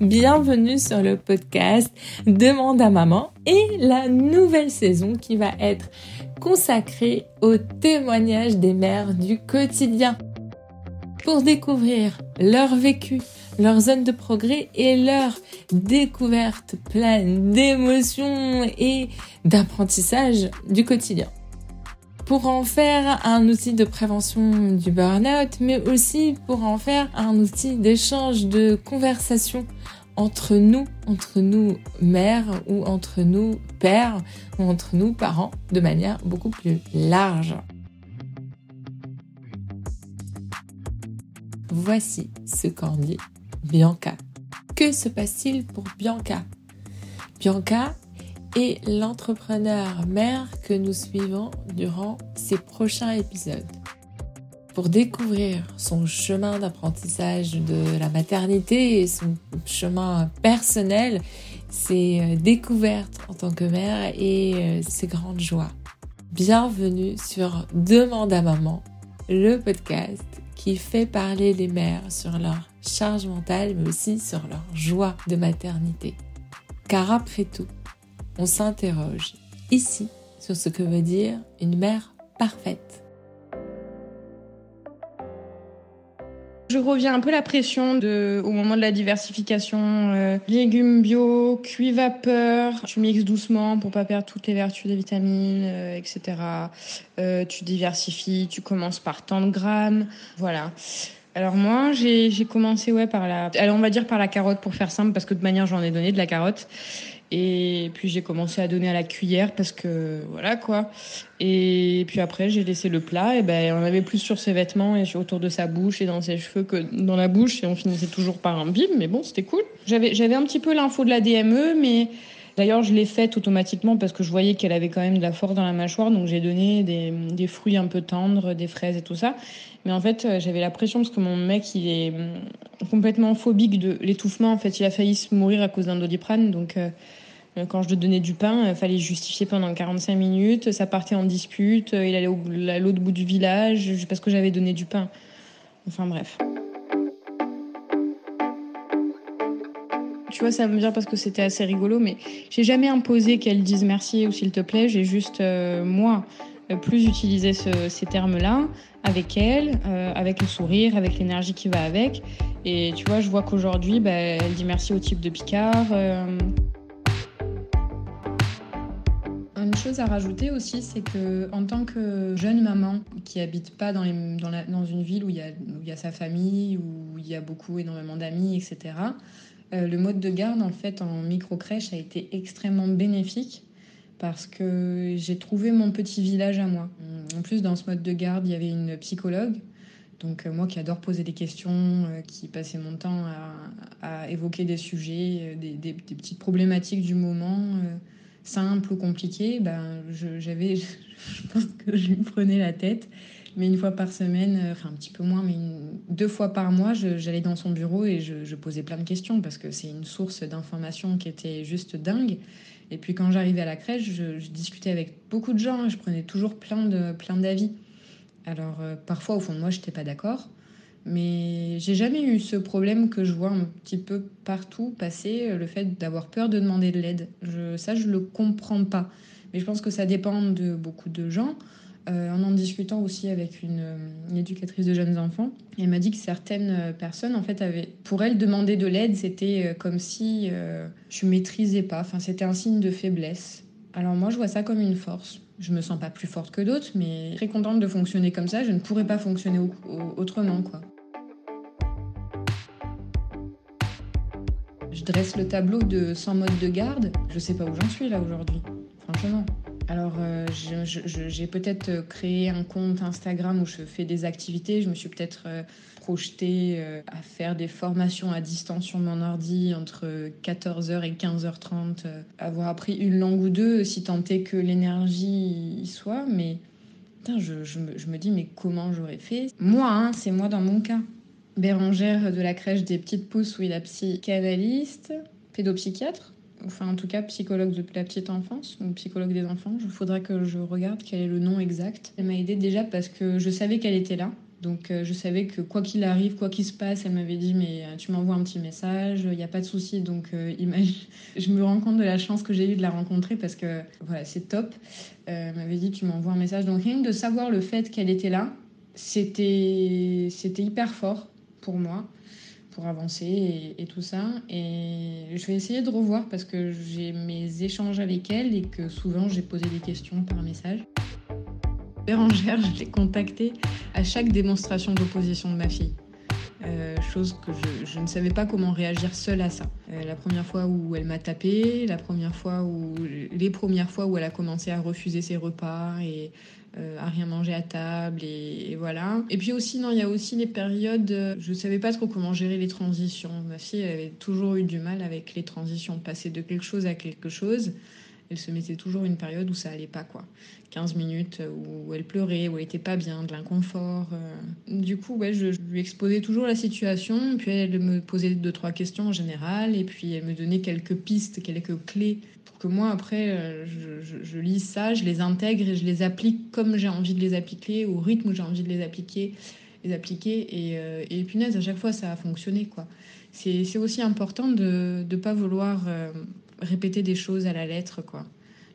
Bienvenue sur le podcast Demande à maman et la nouvelle saison qui va être consacrée au témoignage des mères du quotidien. Pour découvrir leur vécu, leur zone de progrès et leur découverte pleine d'émotions et d'apprentissage du quotidien pour en faire un outil de prévention du burn-out, mais aussi pour en faire un outil d'échange de conversation entre nous, entre nous mères ou entre nous pères ou entre nous parents de manière beaucoup plus large. Voici ce qu'en dit Bianca. Que se passe-t-il pour Bianca? Bianca est l'entrepreneur mère que nous suivons durant ces prochains épisodes pour découvrir son chemin d'apprentissage de la maternité et son chemin personnel, ses euh, découvertes en tant que mère et euh, ses grandes joies. Bienvenue sur Demande à maman, le podcast qui fait parler les mères sur leur charge mentale mais aussi sur leur joie de maternité. Car après tout, on s'interroge ici sur ce que veut dire une mère parfaite. Je reviens un peu la pression de, au moment de la diversification. Euh, légumes bio, cuit vapeur, tu mixes doucement pour pas perdre toutes les vertus des vitamines, euh, etc. Euh, tu diversifies, tu commences par tant de grammes. Voilà. Alors moi, j'ai commencé ouais par la, par la carotte pour faire simple parce que de manière j'en ai donné de la carotte et puis j'ai commencé à donner à la cuillère parce que voilà quoi. Et puis après j'ai laissé le plat et ben on avait plus sur ses vêtements et autour de sa bouche et dans ses cheveux que dans la bouche et on finissait toujours par un bim mais bon c'était cool. J'avais j'avais un petit peu l'info de la DME mais D'ailleurs, je l'ai faite automatiquement parce que je voyais qu'elle avait quand même de la force dans la mâchoire, donc j'ai donné des, des, fruits un peu tendres, des fraises et tout ça. Mais en fait, euh, j'avais la pression parce que mon mec, il est hum, complètement phobique de l'étouffement. En fait, il a failli se mourir à cause d'un doliprane, donc euh, quand je donnais du pain, il fallait justifier pendant 45 minutes. Ça partait en dispute. Il allait à l'autre bout du village parce que j'avais donné du pain. Enfin bref. Tu vois, ça me vient parce que c'était assez rigolo, mais j'ai jamais imposé qu'elle dise merci ou s'il te plaît. J'ai juste, euh, moi, euh, plus utilisé ces termes-là avec elle, avec le sourire, avec l'énergie qui va avec. Et tu vois, je vois qu'aujourd'hui, bah, elle dit merci au type de Picard. Chose à rajouter aussi, c'est que en tant que jeune maman qui habite pas dans, une ville où il, y a, sa famille, où il y a beaucoup, énormément d'amis, etc., euh, le mode de garde en fait en micro-crèche a été extrêmement bénéfique parce que j'ai trouvé mon petit village à moi. En plus, dans ce mode de garde, il y avait une psychologue. Donc euh, moi qui adore poser des questions, euh, qui passais mon temps à, évoquer des sujets, des, petites problématiques du moment simple ou compliqué, ben, j'avais, je, pense que je me prenais la tête. Mais une fois par semaine, euh, enfin un petit peu moins, mais deux fois par mois, j'allais dans son bureau et je, posais plein de questions parce que c'est une source d'informations qui était juste dingue. Et puis quand j'arrivais à la crèche, je, discutais avec beaucoup de gens et je prenais toujours plein de plein d'avis. Alors euh, parfois au fond de moi, j'étais pas d'accord. Mais j'ai jamais eu ce problème que je vois un petit peu partout passer, euh, le fait d'avoir peur de demander de l'aide. Ça, je le comprends pas. Mais je pense que ça dépend de beaucoup de gens. Euh, en en discutant aussi avec une, une, éducatrice de jeunes enfants, elle m'a dit que certaines euh, personnes, en fait, avaient, pour elles, demander de l'aide, c'était euh, comme si euh, je maîtrisais pas. Enfin, c'était un signe de faiblesse. Alors moi, je vois ça comme une force. Je me sens pas plus forte que d'autres, mais très contente de fonctionner comme ça. Je ne pourrais pas fonctionner autrement, quoi. Je dresse le tableau de 100 modes de garde. Je sais pas où j'en suis là aujourd'hui, franchement. Alors, euh, j'ai peut-être créé un compte Instagram où je fais des activités. Je me suis peut-être euh, projetée euh, à faire des formations à distance sur mon ordi entre 14h et 15h30. Euh, avoir appris une langue ou deux, si tant est que l'énergie y soit. Mais putain, je, je, me, je, me, dis, mais comment j'aurais fait? Moi, hein, c'est moi dans mon cas. Bérangère de la crèche des petites pousses où il a psychanalyste, pédopsychiatre enfin en tout cas psychologue de la petite enfance ou psychologue des enfants. Il faudrait que je regarde quel est le nom exact. Elle m'a aidé déjà parce que je savais qu'elle était là. Donc je savais que quoi qu'il arrive, quoi qu'il se passe, elle m'avait dit mais tu m'envoies un petit message, il n'y a pas de souci. Donc je me rends compte de la chance que j'ai eu de la rencontrer parce que voilà, c'est top. elle m'avait dit tu m'envoies un message. Donc rien que de savoir le fait qu'elle était là, c'était c'était hyper fort pour moi pour avancer et, tout ça. Et je vais essayer de revoir parce que j'ai mes échanges avec elle et que souvent j'ai posé des questions par message. Bérangère, je l'ai contactée à chaque démonstration d'opposition de ma fille. Euh, chose que je, ne savais pas comment réagir seule à ça. Euh, la première fois où elle m'a tapé, la première fois où les premières fois où elle a commencé à refuser ses repas et euh, à rien manger à table et, voilà. Et puis aussi, non, il y a aussi les périodes, euh, je savais pas trop comment gérer les transitions. Ma fille elle avait toujours eu du mal avec les transitions, passer de quelque chose à quelque chose. Elle se mettait toujours une période où ça allait pas, quoi. 15 minutes où elle pleurait, où elle était pas bien, de l'inconfort. Euh. Du coup, ouais, je, lui exposais toujours la situation, puis elle me posait deux, trois questions en général, et puis elle me donnait quelques pistes, quelques clés que moi, après, euh, je, lis ça, je les intègre et je les applique comme j'ai envie de les appliquer, au rythme où j'ai envie de les appliquer, les appliquer. Et, euh, punaise, à chaque fois, ça a fonctionné, quoi. C'est aussi important de ne pas vouloir euh, répéter des choses à la lettre, quoi.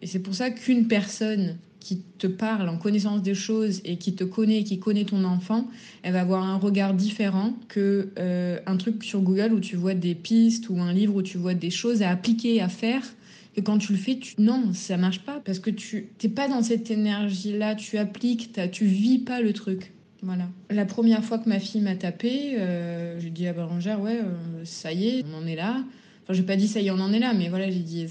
Et c'est pour ça qu'une personne qui te parle en connaissance des choses et qui te connaît, qui connaît ton enfant, elle va avoir un regard différent que un truc sur Google où tu vois des pistes ou un livre où tu vois des choses à appliquer, à faire et quand tu le fais, tu... non, ça marche pas parce que tu n'es pas dans cette énergie-là, tu appliques, tu vis pas le truc. Voilà. La première fois que ma fille m'a tapé, euh, j'ai dit à Bérangère, ouais, euh, ça y est, on en est là. Enfin, j'ai pas dit ça y est, on en est là, mais voilà, j'ai dit,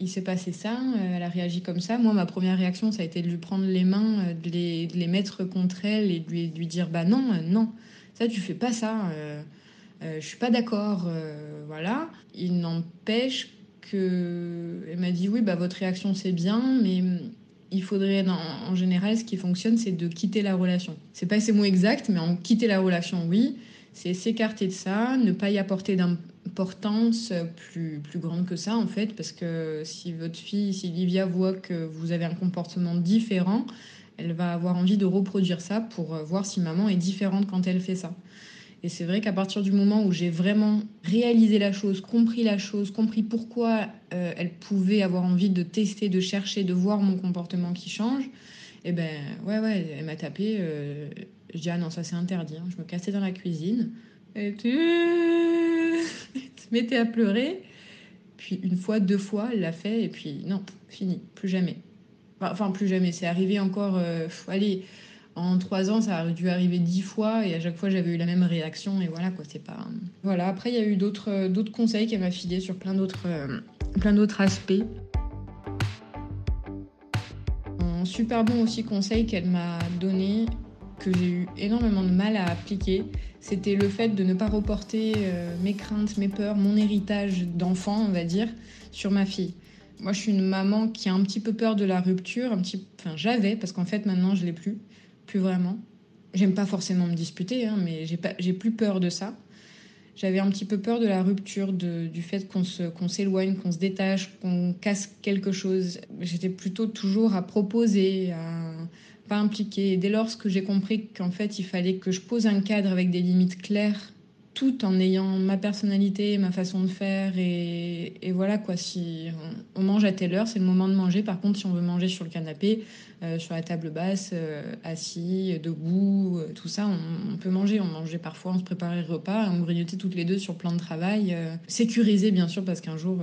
il s'est passé ça, euh, elle a réagi comme ça. Moi, ma première réaction, ça a été de lui prendre les mains, de les, de les mettre contre elle et de lui, dire, bah non, non, ça, tu fais pas ça. je suis pas d'accord, voilà. Il n'empêche elle m'a dit oui, bah, votre réaction c'est bien, mais il faudrait, en général, ce qui fonctionne, c'est de quitter la relation. C'est pas ces mots exacts, mais en quitter la relation, oui. C'est s'écarter de ça, ne pas y apporter d'importance plus, plus grande que ça, en fait, parce que si votre fille, si Livia voit que vous avez un comportement différent, elle va avoir envie de reproduire ça pour voir si maman est différente quand elle fait ça. Et c'est vrai qu'à partir du moment où j'ai vraiment réalisé la chose, compris la chose, compris pourquoi euh, elle pouvait avoir envie de tester, de chercher, de voir mon comportement qui change, et eh ben ouais, ouais, elle m'a tapé. Euh, je dis ah non, ça c'est interdit. Hein. Je me cassais dans la cuisine. Et tu se mettais à pleurer. Puis une fois, deux fois, elle l'a fait. Et puis non, fini, plus jamais. Enfin, plus jamais. C'est arrivé encore. Euh, allez en trois ans, ça a dû arriver dix fois et à chaque fois, j'avais eu la même réaction. Et voilà, quoi, c'est pas. Voilà, après, il y a eu d'autres, euh, conseils qu'elle m'a filé sur plein d'autres, euh, plein d'autres aspects. Un super bon aussi conseil qu'elle m'a donné, que j'ai eu énormément de mal à appliquer, c'était le fait de ne pas reporter euh, mes craintes, mes peurs, mon héritage d'enfant, on va dire, sur ma fille. Moi, je suis une maman qui a un petit peu peur de la rupture, un petit, enfin j'avais parce qu'en fait maintenant je l'ai plus plus vraiment. J'aime pas forcément me disputer, hein, mais j'ai, plus peur de ça. J'avais un petit peu peur de la rupture, de, du fait qu'on, s'éloigne, qu'on se détache, qu'on casse quelque chose. J'étais plutôt toujours à proposer, à pas impliquer. Dès lors que j'ai compris qu'en fait, il fallait que je pose un cadre avec des limites claires tout en ayant ma personnalité, ma façon de faire. Et, voilà quoi, si on, mange à telle heure, c'est le moment de manger. Par contre, si on veut manger sur le canapé, euh, sur la table basse, euh, assis, debout, euh, tout ça, on, peut manger. On mangeait parfois, on se préparait le repas, on grignotait toutes les deux sur plan de travail. sécurisé, bien sûr, parce qu'un jour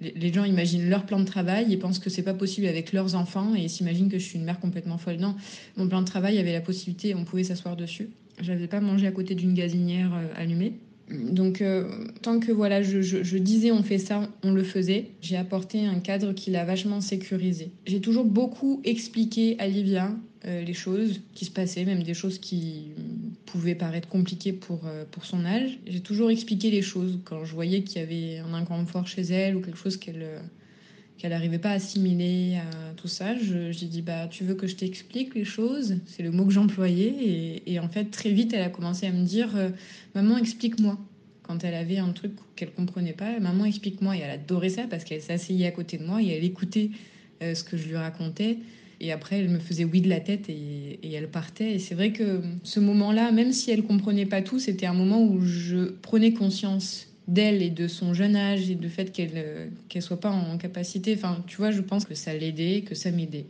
les gens imaginent leur plan de travail et pensent que c'est pas possible avec leurs enfants et s'imaginent que je suis une mère complètement folle. Non, mon plan de travail avait la possibilité, on pouvait s'asseoir dessus. Je n'avais pas mangé à côté d'une gazinière euh, allumée. Donc, euh, tant que voilà, je, disais on fait ça, on le faisait, j'ai apporté un cadre qui l'a vachement sécurisé. J'ai toujours beaucoup expliqué à Livia euh, les choses qui se passaient, même des choses qui pouvaient paraître compliquées pour, pour son âge. J'ai toujours expliqué les choses quand je voyais qu'il y avait un inconfort chez elle ou quelque chose qu'elle qu'elle n'arrivait pas à assimiler à tout ça. J'ai dit bah tu veux que je t'explique les choses? C'est le mot que j'employais et, en fait très vite elle a commencé à me dire euh, maman explique-moi. Quand elle avait un truc qu'elle comprenait pas, maman explique-moi et elle adorait ça parce qu'elle s'asseyait à côté de moi et elle écoutait euh, ce que je lui racontais Et après, elle me faisait oui de la tête et, elle partait. Et c'est vrai que ce moment-là, même si elle comprenait pas tout, c'était un moment où je prenais conscience d'elle et de son jeune âge et du fait qu'elle euh, qu'elle soit pas en capacité. Enfin, tu vois, je pense que ça l'aidait, que ça m'aidait.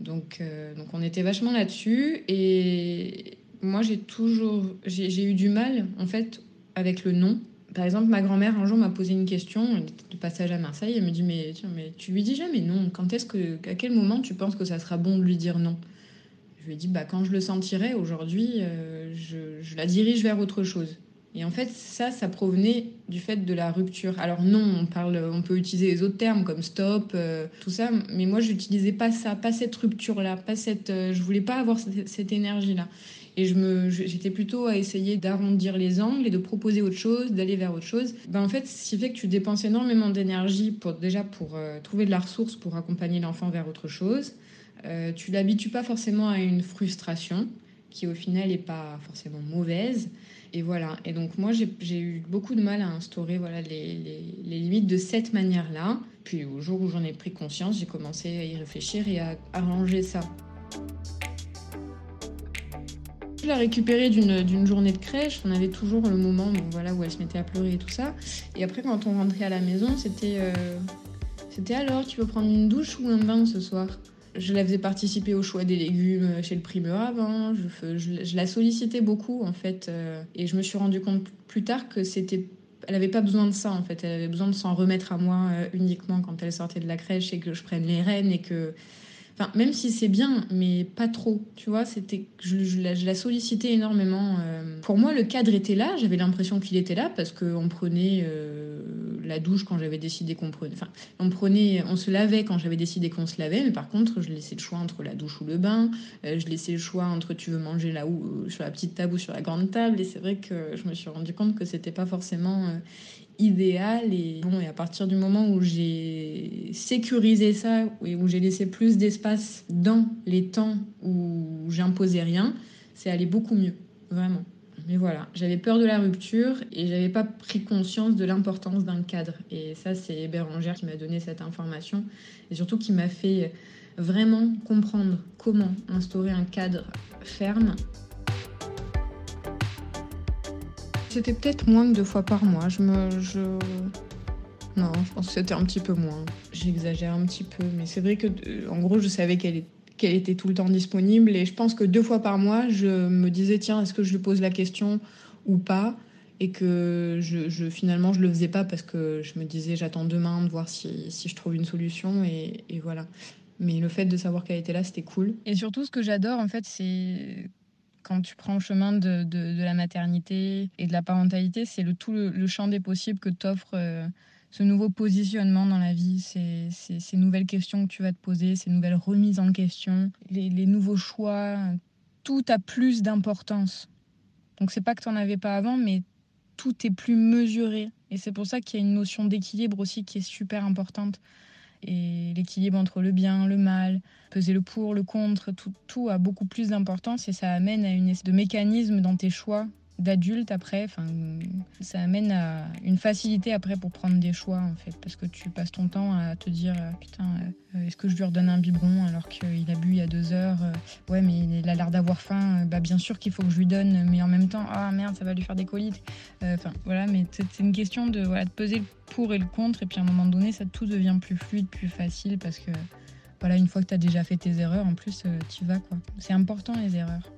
Donc, euh, donc on était vachement là-dessus. Et moi, j'ai toujours, j'ai eu du mal, en fait, avec le non. Par exemple, ma grand-mère un jour m'a posé une question de passage à Marseille. Elle me dit mais tu lui dis jamais non. Quand est-ce que, à quel moment tu penses que ça sera bon de lui dire non? Je lui ai dit bah quand je le sentirai. Aujourd'hui, euh, je, la dirige vers autre chose. Et en fait, ça, ça provenait du fait de la rupture. Alors non, on parle, on peut utiliser les autres termes comme stop, euh, tout ça, mais moi, je n'utilisais pas ça, pas cette rupture-là, pas cette, euh, je voulais pas avoir cette énergie-là. Et je j'étais plutôt à essayer d'arrondir les angles et de proposer autre chose, d'aller vers autre chose. Ben, en fait, ce qui fait que tu dépenses énormément d'énergie pour déjà pour euh, trouver de la ressource pour accompagner l'enfant vers autre chose. Euh, tu l'habitues pas forcément à une frustration qui au final n'est pas forcément mauvaise. Et voilà. Et donc moi, j'ai eu beaucoup de mal à instaurer voilà, les, les limites de cette manière-là. Puis au jour où j'en ai pris conscience, j'ai commencé à y réfléchir et à arranger ça. Je l'ai récupérée d'une journée de crèche. On avait toujours le moment bon, voilà, où elle se mettait à pleurer et tout ça. Et après, quand on rentrait à la maison, c'était euh, c'était alors, tu veux prendre une douche ou un bain ce soir? Je la faisais participer au choix des légumes chez le primeur avant. Je, la sollicitais beaucoup en fait, euh, et je me suis rendu compte plus tard que c'était, elle avait pas besoin de ça en fait. Elle avait besoin de s'en remettre à moi euh, uniquement quand elle sortait de la crèche et que je prenne les rênes et que Enfin, même si c'est bien, mais pas trop. Tu vois, c'était, je, je, la, sollicitais énormément. Euh. Pour moi, le cadre était là. J'avais l'impression qu'il était là parce qu'on prenait euh, la douche quand j'avais décidé qu'on prenait. Enfin, on prenait, on se lavait quand j'avais décidé qu'on se lavait. Mais par contre, je laissais le choix entre la douche ou le bain. Euh, je laissais le choix entre tu veux manger là ou sur la petite table ou sur la grande table. Et c'est vrai que je me suis rendu compte que c'était pas forcément idéal. Et, bon, et à partir du moment où j'ai sécurisé ça, et où j'ai laissé plus d'espace dans les temps où j'imposais rien, c'est allé beaucoup mieux, vraiment. Mais voilà, j'avais peur de la rupture et j'avais pas pris conscience de l'importance d'un cadre. Et ça, c'est Bérangère qui m'a donné cette information et surtout qui m'a fait vraiment comprendre comment instaurer un cadre ferme c'était peut-être moins de deux fois par mois. Je me. Je... Non, je pense que c'était un petit peu moins. J'exagère un petit peu, mais c'est vrai que, euh, en gros, je savais qu'elle qu'elle était tout le temps disponible. Et je pense que deux fois par mois, je me disais, tiens, est-ce que je lui pose la question ou pas? Et que je, je, finalement, je le faisais pas parce que je me disais, j'attends demain de voir si, si, je trouve une solution. Et voilà. Mais le fait de savoir qu'elle était là, c'était cool. Et surtout, ce que j'adore, en fait, c'est quand tu prends le chemin de, la maternité et de la parentalité, c'est le, tout le, champ des possibles que t'offre euh, ce nouveau positionnement dans la vie, ces, ces, ces, nouvelles questions que tu vas te poser, ces nouvelles remises en question, les, les nouveaux choix. Tout a plus d'importance. Donc c'est pas que tu n'en avais pas avant, mais tout est plus mesuré. Et c'est pour ça qu'il y a une notion d'équilibre aussi qui est super importante et l'équilibre entre le bien, le mal, peser le pour, le contre, tout, tout a beaucoup plus d'importance et ça amène à une espèce de mécanisme dans tes choix d'adulte après. Enfin, ça amène à une facilité après pour prendre des choix en fait, parce que tu passes ton temps à te dire euh, putain, euh, est-ce que je lui redonne un biberon alors qu'il a bu il y a deux heures euh, Ouais, mais il a l'air d'avoir faim. Bah bien sûr qu'il faut que je lui donne, mais en même temps, ah merde, ça va lui faire des colites. Enfin voilà, mais c'est une question de voilà de peser le pour et le contre et puis à un moment donné, ça tout devient plus fluide, plus facile parce que voilà, une fois que tu as déjà fait tes erreurs, en plus, tu vas quoi. C'est important les erreurs.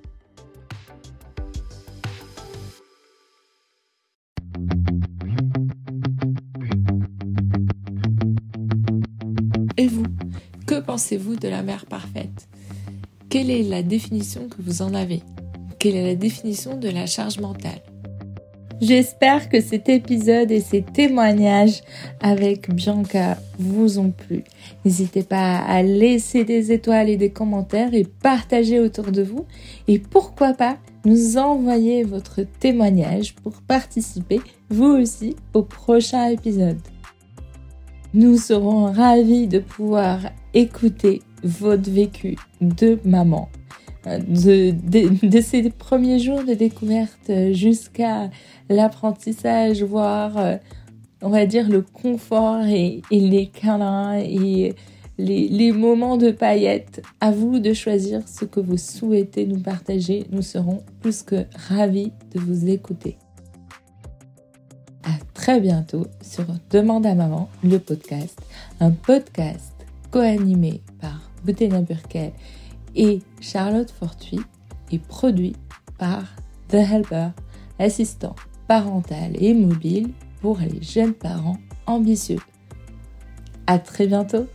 Pensez-vous de la mère parfaite? Quelle est la définition que vous en avez? Quelle est la définition de la charge mentale? J'espère que cet épisode et ces témoignages avec Bianca vous ont plu. N'hésitez pas à laisser des étoiles et des commentaires et partager autour de vous. Et pourquoi pas nous envoyer votre témoignage pour participer vous aussi au prochain épisode. Nous serons ravis de pouvoir écouter votre vécu de maman. Euh, de, de, de ces premiers jours de découverte jusqu'à l'apprentissage, voire, euh, on va dire, le confort et, et les câlins et les, moments de paillettes. À vous de choisir ce que vous souhaitez nous partager. Nous serons plus que ravis de vous écouter. À très bientôt sur Demande à maman, le podcast, un podcast co-animé par Boutena Burkel et Charlotte Fortuit et produit par The Helper, assistant parental et mobile pour les jeunes parents ambitieux. À très bientôt!